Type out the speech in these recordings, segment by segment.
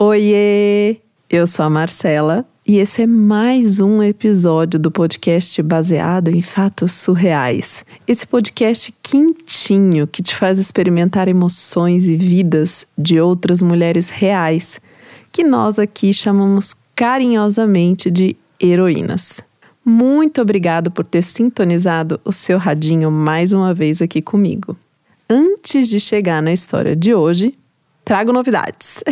Oiê! Eu sou a Marcela e esse é mais um episódio do podcast baseado em fatos surreais. Esse podcast quentinho que te faz experimentar emoções e vidas de outras mulheres reais, que nós aqui chamamos carinhosamente de heroínas. Muito obrigado por ter sintonizado o seu radinho mais uma vez aqui comigo. Antes de chegar na história de hoje, trago novidades.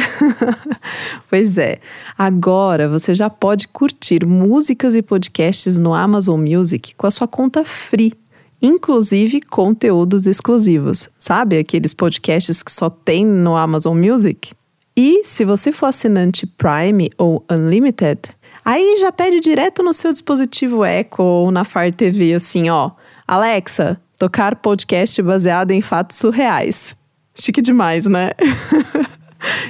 pois é, agora você já pode curtir músicas e podcasts no Amazon Music com a sua conta free, inclusive conteúdos exclusivos. Sabe aqueles podcasts que só tem no Amazon Music? E se você for assinante Prime ou Unlimited, aí já pede direto no seu dispositivo Echo ou na Fire TV assim, ó, Alexa, tocar podcast baseado em fatos surreais. Chique demais, né?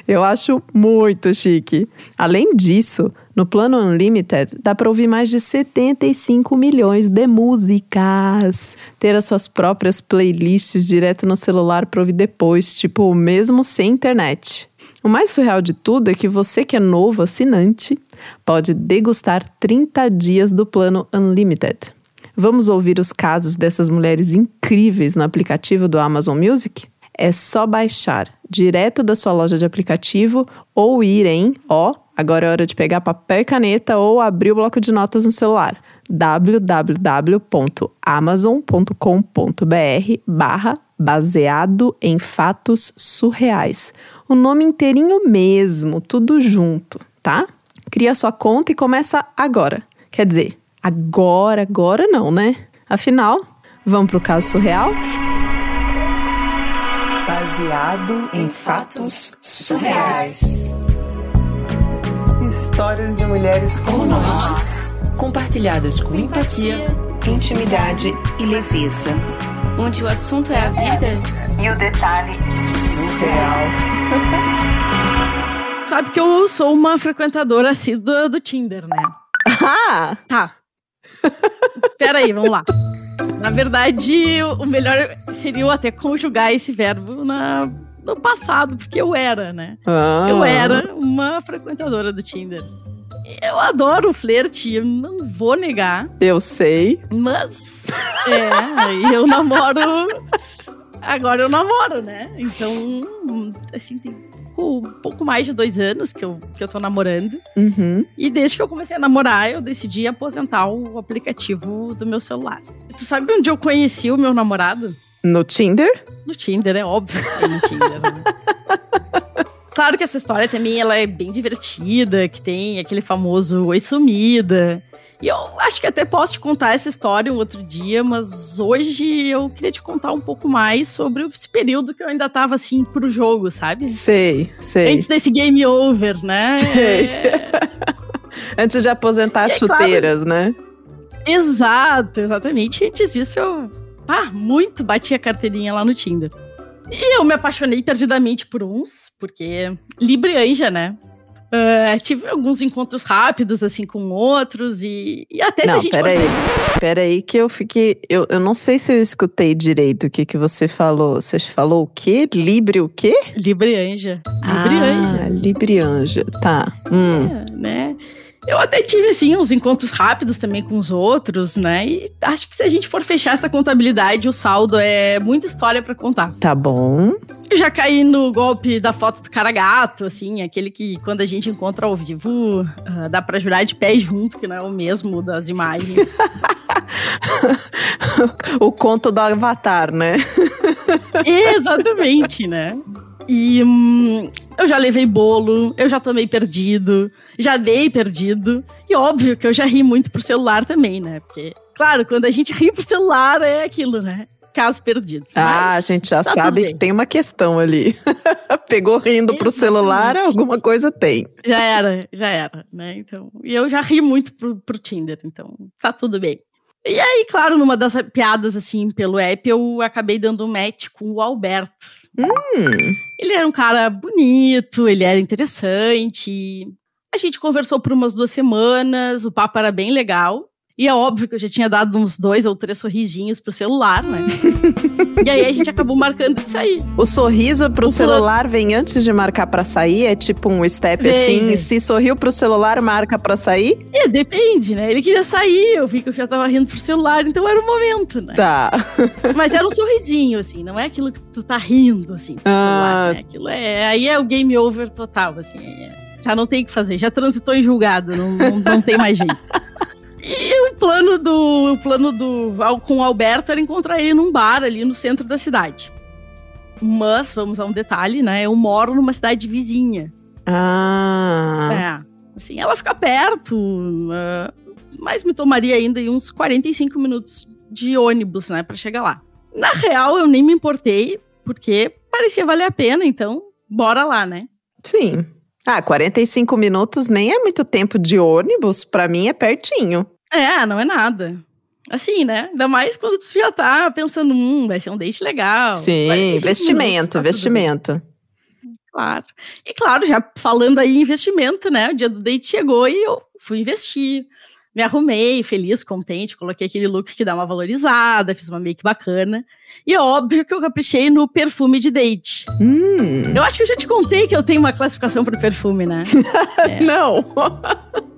Eu acho muito chique. Além disso, no plano Unlimited dá para ouvir mais de 75 milhões de músicas. Ter as suas próprias playlists direto no celular para ouvir depois, tipo, mesmo sem internet. O mais surreal de tudo é que você que é novo assinante pode degustar 30 dias do plano Unlimited. Vamos ouvir os casos dessas mulheres incríveis no aplicativo do Amazon Music? É só baixar direto da sua loja de aplicativo ou ir em, ó, agora é hora de pegar papel e caneta ou abrir o bloco de notas no celular www.amazon.com.br barra baseado em fatos surreais. O nome inteirinho mesmo, tudo junto, tá? Cria sua conta e começa agora. Quer dizer, agora, agora não, né? Afinal, vamos pro caso surreal? Baseado em fatos surreais. Histórias de mulheres como nós, compartilhadas com empatia, intimidade e leveza. Onde o assunto é a vida e o detalhe surreal. Sabe que eu sou uma frequentadora assídua do Tinder, né? Ah! Tá. Peraí, vamos lá. Na verdade, o melhor seria até conjugar esse verbo na, no passado, porque eu era, né? Ah. Eu era uma frequentadora do Tinder. Eu adoro o flerte, eu não vou negar. Eu sei. Mas, é, eu namoro. Agora eu namoro, né? Então, assim, tem um pouco mais de dois anos que eu, que eu tô namorando. Uhum. E desde que eu comecei a namorar, eu decidi aposentar o aplicativo do meu celular. Tu sabe onde eu conheci o meu namorado? No Tinder? No Tinder, é óbvio que é no Tinder, né? Claro que essa história também ela é bem divertida, que tem aquele famoso oi sumida. E eu acho que até posso te contar essa história um outro dia, mas hoje eu queria te contar um pouco mais sobre esse período que eu ainda tava assim pro jogo, sabe? Sei, sei. Antes desse game over, né? Sei. Antes de aposentar as É claro- chuteiras, né? Exato, exatamente. Antes disso, eu ah, muito bati a carteirinha lá no Tinder. E eu me apaixonei perdidamente por uns, porque Libre Anja, né? Ah, tive alguns encontros rápidos, assim, com outros, e, e até se a Não, gente peraí. for- Peraí que eu fiquei... Eu, eu não sei se eu escutei direito o que, que você falou. Você falou o quê? Libre o quê? Libre Anja. Libre ah, Anja. Libre Anja. Tá. Hum. É, né? Eu até tive, assim, uns encontros rápidos também com os outros, né? E acho que se a gente for fechar essa contabilidade, o saldo é muita história pra contar. Tá bom. Eu já caí no golpe da foto do cara gato, assim, aquele que quando a gente encontra ao vivo, ah, dá pra jurar de pé junto, que não é o mesmo das imagens. o conto do Avatar, né? Exatamente, né? E hum, eu já levei bolo, eu já tomei perdido, já dei perdido. E óbvio que eu já ri muito pro celular também, né? Porque, claro, quando a gente ri pro celular é aquilo, né? Caso perdido. Ah, a gente já tá sabe que tem uma questão ali. Pegou rindo pro celular, alguma coisa tem. Já era, já era, né? Então, e eu já ri muito pro, pro Tinder, então tá tudo bem. E aí, claro, numa das piadas, assim, pelo app, eu acabei dando um match com o Alberto. Hum, Ele era um cara bonito, ele era interessante. A gente conversou por umas duas semanas, o papo era bem legal. E é óbvio que eu já tinha dado uns dois ou três sorrisinhos pro celular, né? e aí a gente acabou marcando de sair. O sorriso pro O celular vem antes de marcar pra sair? É tipo um step Vem. assim? Se sorriu pro celular, marca pra sair? É, depende, né? Ele queria sair, eu vi que eu já tava rindo pro celular, então era o momento, né? Tá. Mas era um sorrisinho, assim, não é aquilo que tu tá rindo, assim, pro Ah. celular, né? Aquilo é. Aí é o game over total, assim. é- já não tem o que fazer, já transitou em julgado, não, não, não tem mais jeito. E o plano do. O plano do. Com o Alberto era encontrar ele num bar ali no centro da cidade. Mas, vamos a um detalhe, né? Eu moro numa cidade vizinha. Ah. É. Assim, ela fica perto, ah, mas me tomaria ainda uns 45 minutos de ônibus, né, pra chegar lá. Na real, eu nem me importei, porque parecia valer a pena, então bora lá, né? Sim. Ah, 45 minutos nem é muito tempo de ônibus, pra mim é pertinho. É, não é nada. Assim, né? Ainda mais quando tu já tá pensando, hum, vai ser um date legal. Sim, 45 minutos, investimento, tá investimento. Claro. E claro, já falando aí em investimento, né? O dia do date chegou e eu fui investir. Me arrumei, feliz, contente, coloquei aquele look que dá uma valorizada, fiz uma make bacana. E é óbvio que eu caprichei no perfume de date. Hum. Eu acho que eu já te contei que eu tenho uma classificação para perfume, né? É. Não.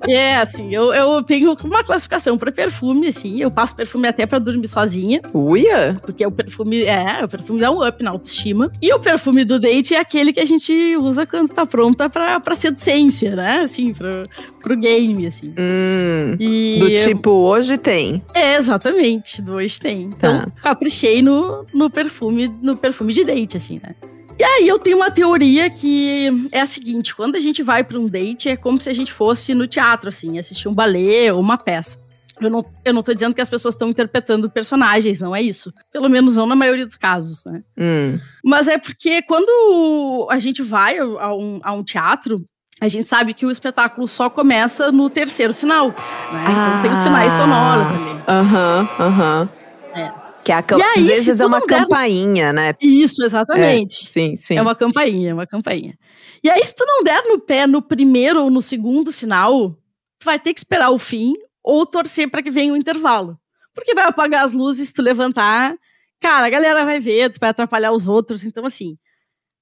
É, assim, eu, eu tenho uma classificação para perfume, assim. Eu passo perfume até para dormir sozinha. Uia? Porque o perfume, é, o perfume dá um up na autoestima. E o perfume do date é aquele que a gente usa quando tá pronta pra, pra seducência, né? Assim, pro, pro game, assim. Hum. E Do tipo, hoje tem. É, exatamente, do hoje tem. Então, Tá. caprichei no, no perfume, no perfume de date, assim, né? E aí eu tenho uma teoria que é a seguinte, quando a gente vai pra um date, é como se a gente fosse no teatro, assim, assistir um balé ou uma peça. Eu não, eu não tô dizendo que as pessoas estão interpretando personagens, não é isso. Pelo menos não na maioria dos casos, né? Hum. Mas é porque quando a gente vai a um, a um teatro, a gente sabe que o espetáculo só começa no terceiro sinal. Né? Então tem os sinais sonoros ali. Aham, aham. É. Que a cam- E aí, às vezes é uma campainha, né? Isso, exatamente. Sim, sim. É uma campainha, é uma campainha. E aí, se tu não der no pé no primeiro ou no segundo sinal, tu vai ter que esperar o fim ou torcer para que venha o intervalo. Porque vai apagar as luzes, se tu levantar, cara, a galera vai ver, tu vai atrapalhar os outros. Então, assim,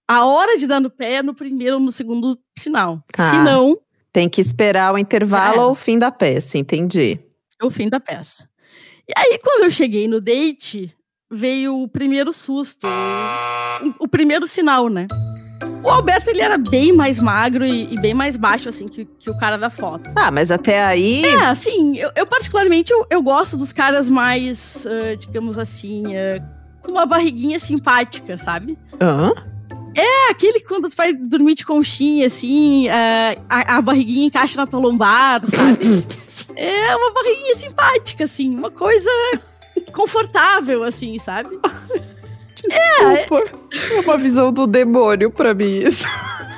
a hora de dar no pé é no primeiro ou no segundo sinal. Tá. Se não, Tem que esperar o intervalo era. ou o fim da peça, entendi. é o fim da peça. E aí, quando eu cheguei no date, veio o primeiro susto, o, o primeiro sinal, né? O Alberto, ele era bem mais magro e, e bem mais baixo, assim, que, que o cara da foto. Ah, mas até aí. É, assim, eu, eu particularmente, eu, eu gosto dos caras mais, ah, digamos assim, ah, com uma barriguinha simpática, sabe? Hã? É aquele que quando tu vai dormir de conchinha, assim, ah, a, a barriguinha encaixa na tua lombar, sabe? É uma barriguinha simpática, assim, uma coisa confortável, assim, sabe? Desculpa. É uma visão do demônio pra mim isso.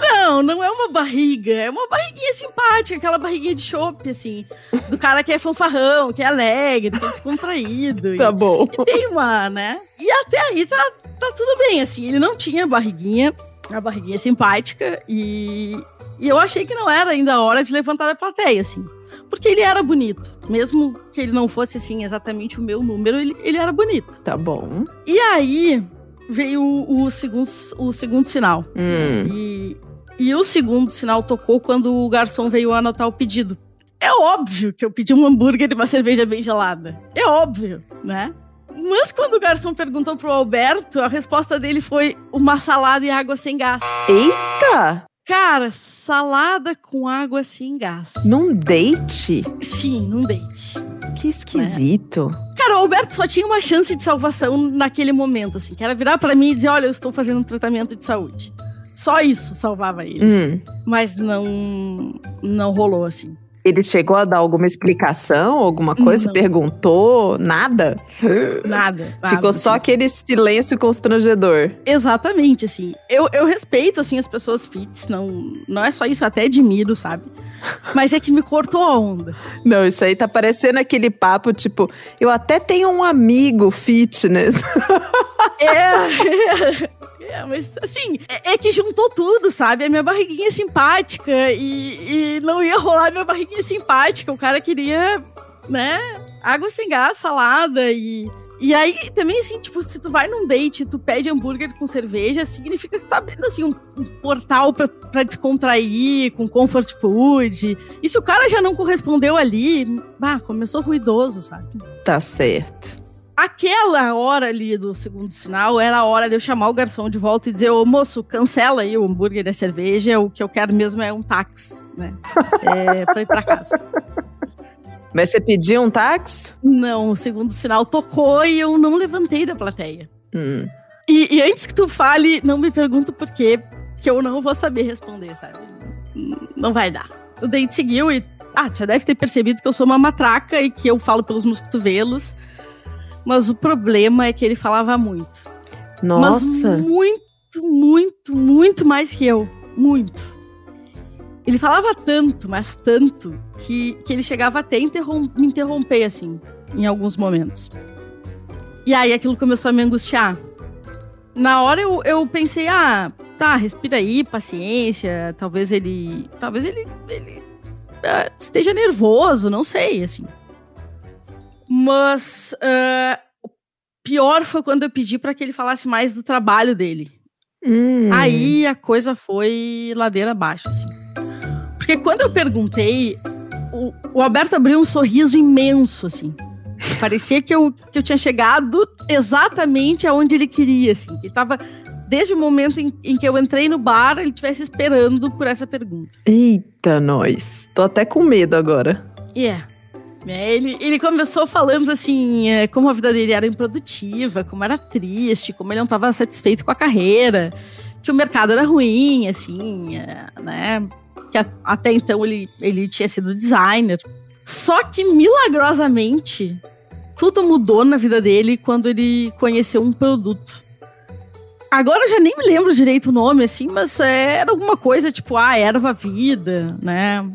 Não, não é uma barriga, é uma barriguinha simpática, aquela barriguinha de chope, assim, do cara que é fanfarrão, que é alegre, que é descontraído. Tá e, bom. e tem uma, né? E até aí tá, tá tudo bem, assim, ele não tinha barriguinha, a barriguinha simpática, e, e eu achei que não era ainda a hora de levantar da plateia, assim. Porque ele era bonito. Mesmo que ele não fosse, assim, exatamente o meu número, ele, ele era bonito. Tá bom. E aí veio o, o segundo, o segundo sinal. Hum. E, e o segundo sinal tocou quando o garçom veio anotar o pedido. É óbvio que eu pedi um hambúrguer e uma cerveja bem gelada. É óbvio, né? Mas quando o garçom perguntou pro Alberto, a resposta dele foi uma salada e água sem gás. Eita! Cara, salada com água sem gás. Num date? Sim, num date. Que esquisito. Cara, o Alberto só tinha uma chance de salvação naquele momento, assim, que era virar pra mim e dizer, olha, eu estou fazendo um tratamento de saúde. Só isso salvava ele. assim. Hum. Mas não, não rolou, assim. Ele chegou a dar alguma explicação, alguma coisa? Não. Perguntou? Nada? Nada. nada, Ficou só assim. aquele silêncio constrangedor. Exatamente, assim. Eu, eu respeito, assim, as pessoas fits, não, não é só isso, eu até admiro, sabe? Mas é que me cortou a onda. Não, isso aí tá parecendo aquele papo, tipo, eu até tenho um amigo fitness. É, é, mas assim, é, é que juntou tudo, sabe? A minha barriguinha simpática e, e não ia rolar minha barriguinha simpática. O cara queria, né, água sem gás, salada e. E aí, também, assim, tipo, se tu vai num date tu pede hambúrguer com cerveja, significa que tu tá abrindo, assim, um, um portal pra, pra descontrair, com comfort food. E se o cara já não correspondeu ali, bah, começou ruidoso, sabe? Tá certo. Aquela hora ali do segundo sinal era a hora de eu chamar o garçom de volta e dizer, ô moço, cancela aí o hambúrguer e a cerveja, o que eu quero mesmo é um táxi, né? É, pra ir pra casa. Mas você pediu um táxi? Não, o segundo sinal tocou e eu não levantei da plateia. Hum. E, e antes que tu fale, não me pergunta por quê, que eu não vou saber responder, sabe? Não vai dar. O date seguiu e. Ah, já deve ter percebido que eu sou uma matraca e que eu falo pelos meus cotovelos. Mas o problema é que ele falava muito. Nossa. Mas muito, muito, muito mais que eu. Muito. Ele falava tanto, mas tanto, que, que ele chegava até interrom me interromper, assim, em alguns momentos. E aí aquilo começou a me angustiar. Na hora eu, eu pensei, ah, tá, respira aí, paciência, talvez ele. Talvez ele, ele uh, esteja nervoso, não sei, assim. Mas uh, o pior foi quando eu pedi para que ele falasse mais do trabalho dele. Hum. Aí a coisa foi ladeira abaixo, assim. Porque quando eu perguntei, o, o Alberto abriu um sorriso imenso, assim. Parecia que eu, que eu tinha chegado exatamente aonde ele queria, assim. Ele tava, desde o momento em, em que eu entrei no bar, ele estivesse esperando por essa pergunta. Eita, nós. Tô até com medo agora. É. É, ele, ele começou falando assim, é, como a vida dele era improdutiva, como era triste, como ele não estava satisfeito com a carreira, que o mercado era ruim, assim, é, né? Que até então ele, ele tinha sido designer. Só que milagrosamente tudo mudou na vida dele quando ele conheceu um produto. Agora eu já nem me lembro direito o nome, assim, mas é, era alguma coisa tipo, ah, erva vida, né?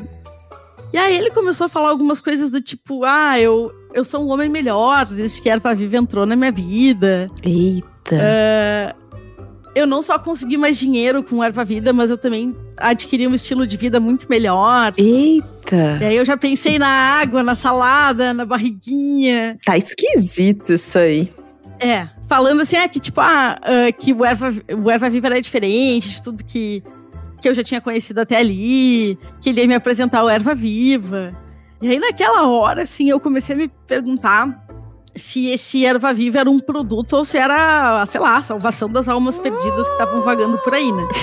E aí ele começou a falar algumas coisas do tipo, ah, eu, eu sou um homem melhor desde que a erva viva entrou na minha vida. Eita. É, eu não só consegui mais dinheiro com erva vida, mas eu também adquiri um estilo de vida muito melhor. Eita. E aí eu já pensei na água, na salada, na barriguinha. Tá esquisito isso aí. É, falando assim, é que tipo, ah, ah, que o erva, o erva viva era diferente de tudo que, que eu já tinha conhecido até ali, que ele ia me apresentar o erva viva. E aí naquela hora, assim, eu comecei a me perguntar se esse erva viva era um produto ou se era, sei lá, a salvação das almas perdidas que estavam vagando por aí, né?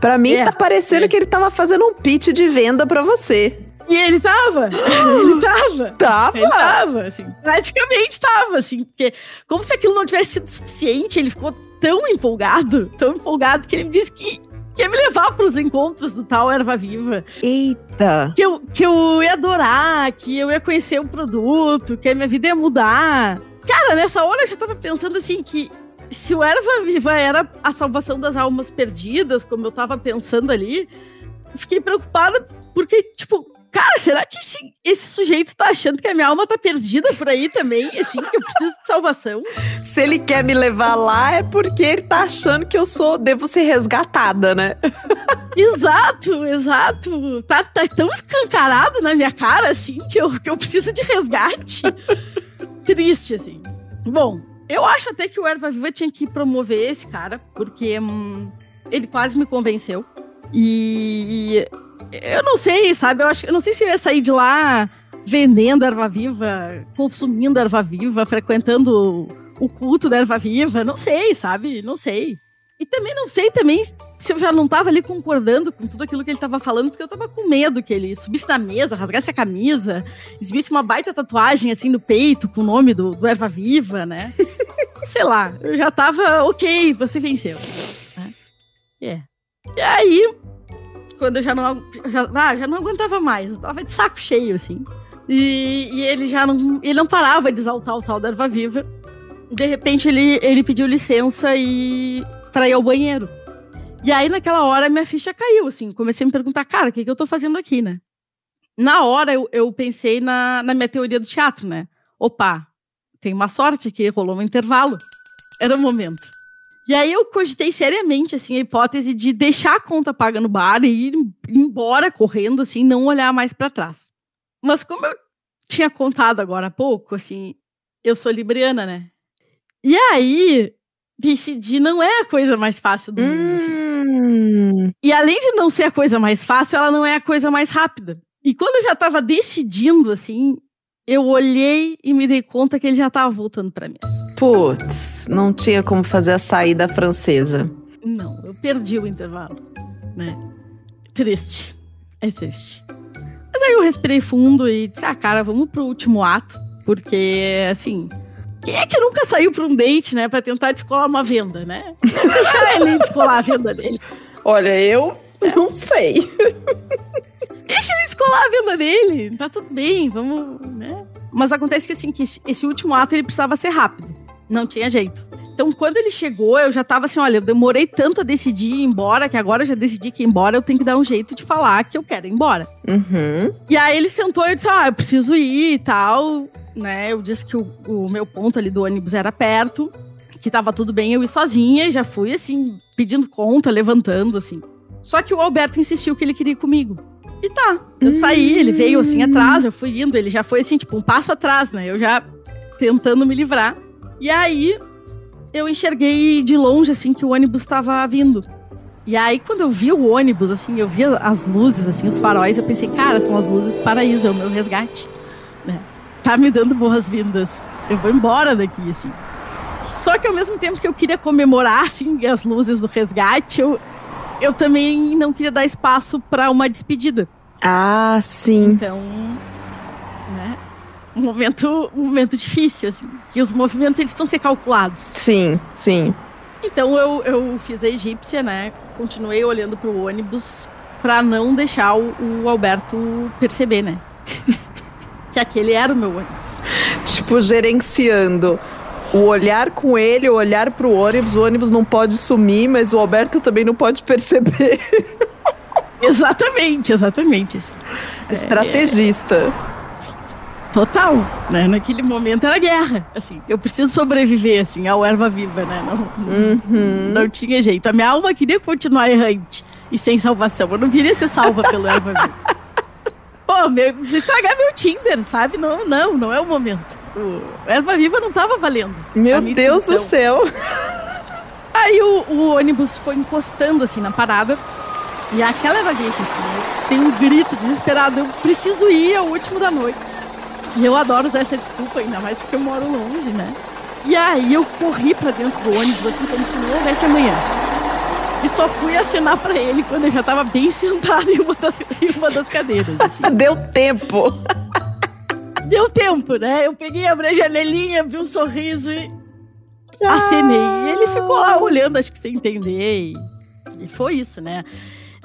Pra mim, É, tá parecendo é. que ele tava fazendo um pitch de venda pra você. E ele tava, ele tava. Tava? Ele tava, assim, praticamente tava, assim, porque como se aquilo não tivesse sido suficiente, ele ficou tão empolgado, tão empolgado, que ele me disse que, que ia me levar pros encontros do tal Erva Viva, Eita. que eu, que eu ia adorar, que eu ia conhecer o produto, que a minha vida ia mudar. Cara, nessa hora eu já tava pensando assim que se o Erva Viva era a salvação das almas perdidas, como eu tava pensando ali, fiquei preocupada porque, tipo, cara, será que esse, esse sujeito tá achando que a minha alma tá perdida por aí também, assim, que eu preciso de salvação? Se ele quer me levar lá, é porque ele tá achando que eu sou, devo ser resgatada, né? Exato, exato. Tá, tá tão escancarado na minha cara, assim, que eu, que eu preciso de resgate. Triste, assim. Bom, eu acho até que o Erva Viva tinha que promover esse cara, porque hum, ele quase me convenceu. E eu não sei, sabe? Eu, acho, eu não sei se eu ia sair de lá vendendo erva viva, consumindo erva viva, frequentando o culto da erva viva. Não sei, sabe? Não sei. E também não sei também se eu já não tava ali concordando com tudo aquilo que ele tava falando, porque eu tava com medo que ele subisse na mesa, rasgasse a camisa, exibisse uma baita tatuagem assim no peito com o nome do, do Erva Viva, né? Sei lá, eu já tava, ok, você venceu. né? É. E aí, quando eu já não, já, ah, já não aguentava mais, eu tava de saco cheio, assim. E, e ele já não, ele não parava de exaltar o tal da Erva Viva. De repente, ele, ele pediu licença e pra ir ao banheiro. E aí, naquela hora, minha ficha caiu, assim. Comecei a me perguntar, cara, o que, que eu tô fazendo aqui, né? Na hora, eu, eu pensei na, na minha teoria do teatro, né? Opa, tem uma sorte aqui, rolou um intervalo. Era o momento. E aí eu cogitei seriamente, assim, a hipótese de deixar a conta paga no bar e ir embora correndo, assim, não olhar mais pra trás. Mas como eu tinha contado agora há pouco, assim, eu sou libriana, né? E aí, decidir não é a coisa mais fácil do mundo. Assim. Hum, E além de não ser a coisa mais fácil, ela não é a coisa mais rápida. E quando eu já tava decidindo, assim, eu olhei e me dei conta que ele já tava voltando pra mesa. putz, não tinha como fazer a saída francesa. Não, eu perdi o intervalo, né? Triste. É triste. Mas aí eu respirei fundo e disse, ah, cara, vamos pro último ato. Porque, assim, quem é que nunca saiu pra um date, né? Pra tentar descolar uma venda, né? Deixar ele descolar a venda dele. Olha, eu não sei. Deixa ele descolar a venda dele. Tá tudo bem, vamos, né? Mas acontece que, assim, que esse último ato ele precisava ser rápido. Não tinha jeito. Então, quando ele chegou, eu já tava assim, olha, eu demorei tanto a decidir ir embora, que agora eu já decidi que ir embora, eu tenho que dar um jeito de falar que eu quero ir embora. Uhum. E aí ele sentou e eu disse, ah, eu preciso ir e tal, né? Eu disse que o, o meu ponto ali do ônibus era perto, que tava tudo bem eu ir sozinha, e já fui, assim, pedindo conta, levantando, assim. Só que o Alberto insistiu que ele queria ir comigo. E tá, eu saí, ele veio assim atrás, eu fui indo, ele já foi assim, tipo, um passo atrás, né? Eu já tentando me livrar. E aí eu enxerguei de longe, assim, que o ônibus tava vindo. E aí, quando eu vi o ônibus, assim, eu vi as luzes, assim, os faróis, eu pensei, cara, são as luzes do paraíso, é o meu resgate. Né? Tá me dando boas-vindas. Eu vou embora daqui, assim. Só que ao mesmo tempo que eu queria comemorar, assim, as luzes do resgate, eu, eu também não queria dar espaço para uma despedida. Ah, sim. Então? Um momento, um momento difícil, assim. Que os movimentos, eles estão ser calculados. Sim, sim. Então eu, eu fiz a egípcia, né? Continuei olhando pro ônibus pra não deixar o, o Alberto perceber, né? que aquele era o meu ônibus. Tipo, gerenciando o olhar com ele, o olhar pro ônibus. O ônibus não pode sumir, mas o Alberto também não pode perceber. Exatamente, exatamente. Estrategista. Total, né? Naquele momento era guerra, assim. Eu preciso sobreviver, assim, ao erva viva, né? Não, Uhum. não tinha jeito. A minha alma queria continuar errante e sem salvação. Eu não queria ser salva pelo erva viva. Pô, meu, estragar meu Tinder, sabe? Não, não, não é o momento. O erva viva não tava valendo. Meu Deus do céu. Aí o, o ônibus foi encostando assim na parada. E aquela vagueixa, assim, tem um grito desesperado. Eu preciso ir, é o último da noite. E eu adoro usar essa desculpa, ainda mais porque eu moro longe, né? E aí eu corri pra dentro do ônibus, assim, como se não houvesse amanhã. E só fui assinar pra ele quando eu já tava bem sentado em uma das, em uma das cadeiras, assim. Deu tempo. Deu tempo, né? Eu peguei, abri a janelinha, vi um sorriso e acenei. E ele ficou lá olhando, acho que sem entender. E, e foi isso, né?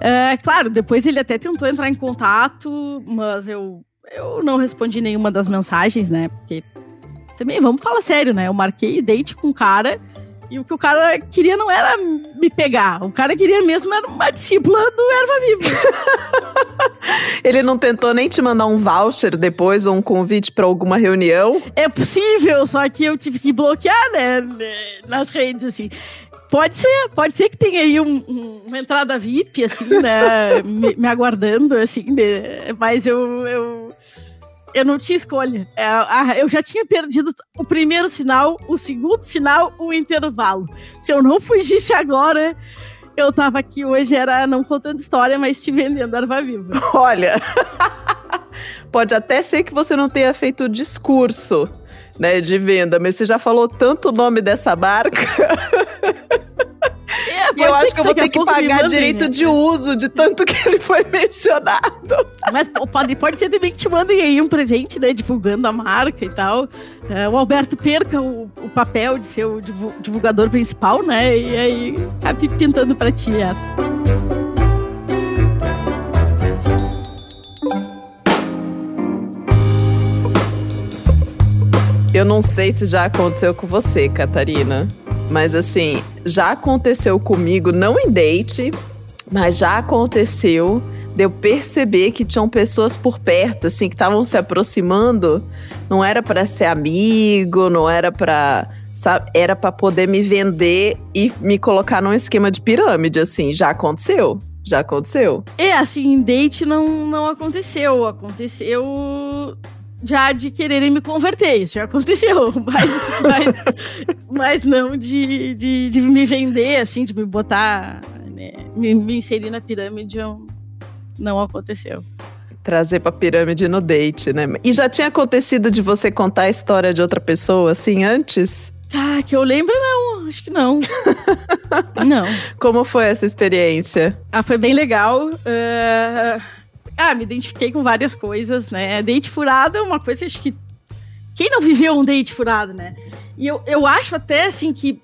É, claro, depois ele até tentou entrar em contato, mas eu, eu não respondi nenhuma das mensagens, né? Porque também, vamos falar sério, né? Eu marquei date com o cara e o que o cara queria não era me pegar. O cara queria mesmo era uma discípula do Erva Viva. Ele não tentou nem te mandar um voucher depois ou um convite pra alguma reunião? É possível, só que eu tive que bloquear, né? Nas redes, assim. Pode ser, pode ser que tenha aí um- um- uma entrada VIP, assim, né? me, me aguardando, assim, né? Mas eu, eu, eu não tinha escolha. É, eu já tinha perdido o primeiro sinal, o segundo sinal, o intervalo. Se eu não fugisse agora, eu tava aqui hoje, era não contando história, mas te vendendo erva viva. Olha, pode até ser que você não tenha feito o discurso né, de venda, mas você já falou tanto o nome dessa marca É, e eu acho que eu vou ter que pagar direito né? de uso de tanto que ele foi mencionado. Mas pode, pode ser também que te mandem aí um presente, né? Divulgando a marca e tal. É, o Alberto perca o, o papel de ser o divu- divulgador principal, né? E aí acabe pintando pra ti essa. Eu não sei se já aconteceu com você, Catarina, mas assim, já aconteceu comigo, não em date, mas já aconteceu de eu perceber que tinham pessoas por perto, assim, que estavam se aproximando. Não era pra ser amigo, não era. Sabe, era pra poder me vender e me colocar num esquema de pirâmide, assim, já aconteceu. Já aconteceu? É, assim, date não, não aconteceu. Aconteceu já de quererem me converter, isso já aconteceu, mas, mas, mas não de, de, de, me vender, assim, de me botar, né, me, me inserir na pirâmide, não aconteceu. Trazer pra pirâmide no date, né? E já tinha acontecido de você contar a história de outra pessoa, assim, antes? Ah, que eu lembro, não. Acho que não. não. Como foi essa experiência? Ah, foi bem legal. Uh, ah, me identifiquei com várias coisas, né? Date furado é uma coisa, acho que. Quem não viveu um date furado, né? E eu, eu acho até, assim, que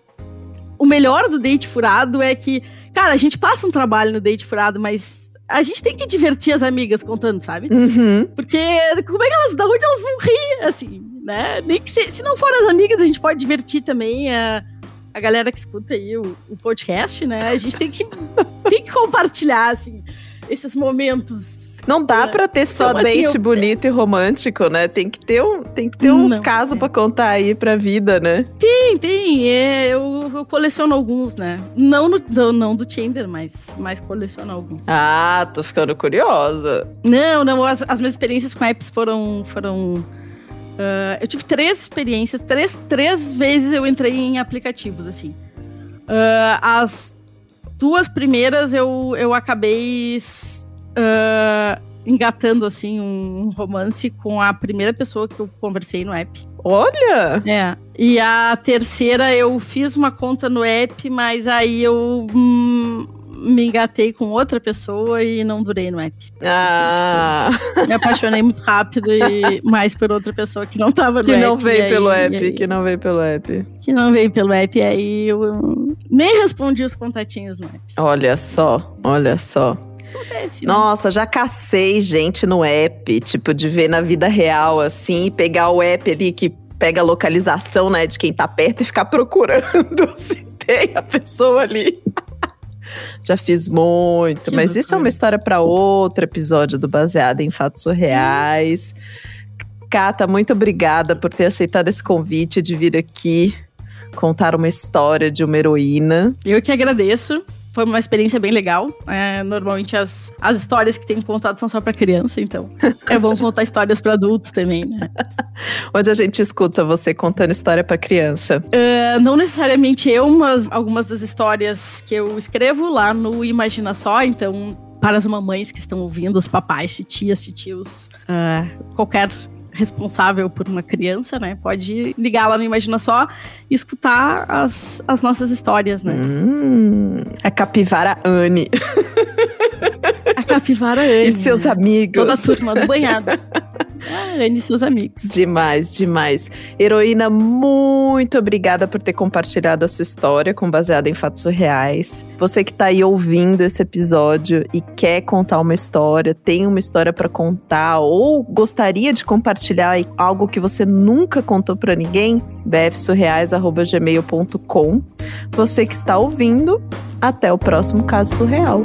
o melhor do date furado é que, cara, a gente passa um trabalho no date furado, mas a gente tem que divertir as amigas contando, sabe? Uhum. Porque como é que elas, da onde elas vão rir, assim, né? Nem que se, se não for as amigas, a gente pode divertir também a, a galera que escuta aí o, o podcast, né? A gente tem que, tem que compartilhar, assim, esses momentos não dá é. pra ter só então, date eu... bonito e romântico, né? Tem que ter, um, tem que ter uns não, casos é. pra contar aí pra vida, né? Tem, tem. É, eu, eu, coleciono alguns, né? Não, no, não do Tinder, mas, mas coleciono alguns. Ah, tô ficando curiosa. Não, não. As, as minhas experiências com apps foram. foram uh, eu tive três experiências. Três, três vezes eu entrei em aplicativos, assim. Uh, as duas primeiras eu, eu acabei uh, engatando assim um romance com a primeira pessoa que eu conversei no app. Olha! É. E a terceira eu fiz uma conta no app, mas aí eu hum, me engatei com outra pessoa e não durei no app. Ah. Assim, me apaixonei muito rápido e mais por outra pessoa que não tava no que app. Não veio aí, pelo app aí, que não veio pelo app. Que não veio pelo app. E aí eu nem respondi os contatinhos no app. Olha só, olha só. Acontece, né? Nossa, já cacei gente no app, tipo, de ver na vida real, assim, pegar o app ali que pega a localização, né, de quem tá perto e ficar procurando se tem a pessoa ali. Já fiz muito, que mas loucura. isso é uma história para outro episódio do Baseado em Fatos Reais. Cata, muito obrigada por ter aceitado esse convite de vir aqui contar uma história de uma heroína. Eu que agradeço foi uma experiência bem legal. É, normalmente as, as histórias que tem contado são só para criança, então é bom contar histórias para adultos também, né? Onde a gente escuta você contando história para criança? Uh, não necessariamente eu, mas algumas das histórias que eu escrevo lá no Imagina Só, então para as mamães que estão ouvindo, os papais, tias, tios, uh, qualquer responsável por uma criança, né? Pode ligar lá no Imagina Só e escutar as, as nossas histórias, né? Hum, a capivara Anne. A capivara Anne. E seus né? amigos. Toda a turma do banhado. Ah, Anne e seus amigos. Demais, demais. Heroína, muito obrigada por ter compartilhado a sua história com baseada em fatos reais. Você que está aí ouvindo esse episódio e quer contar uma história, tem uma história para contar ou gostaria de compartilhar algo que você nunca contou para ninguém, bfsurreais@gmail.com. Você que está ouvindo, até o próximo caso surreal.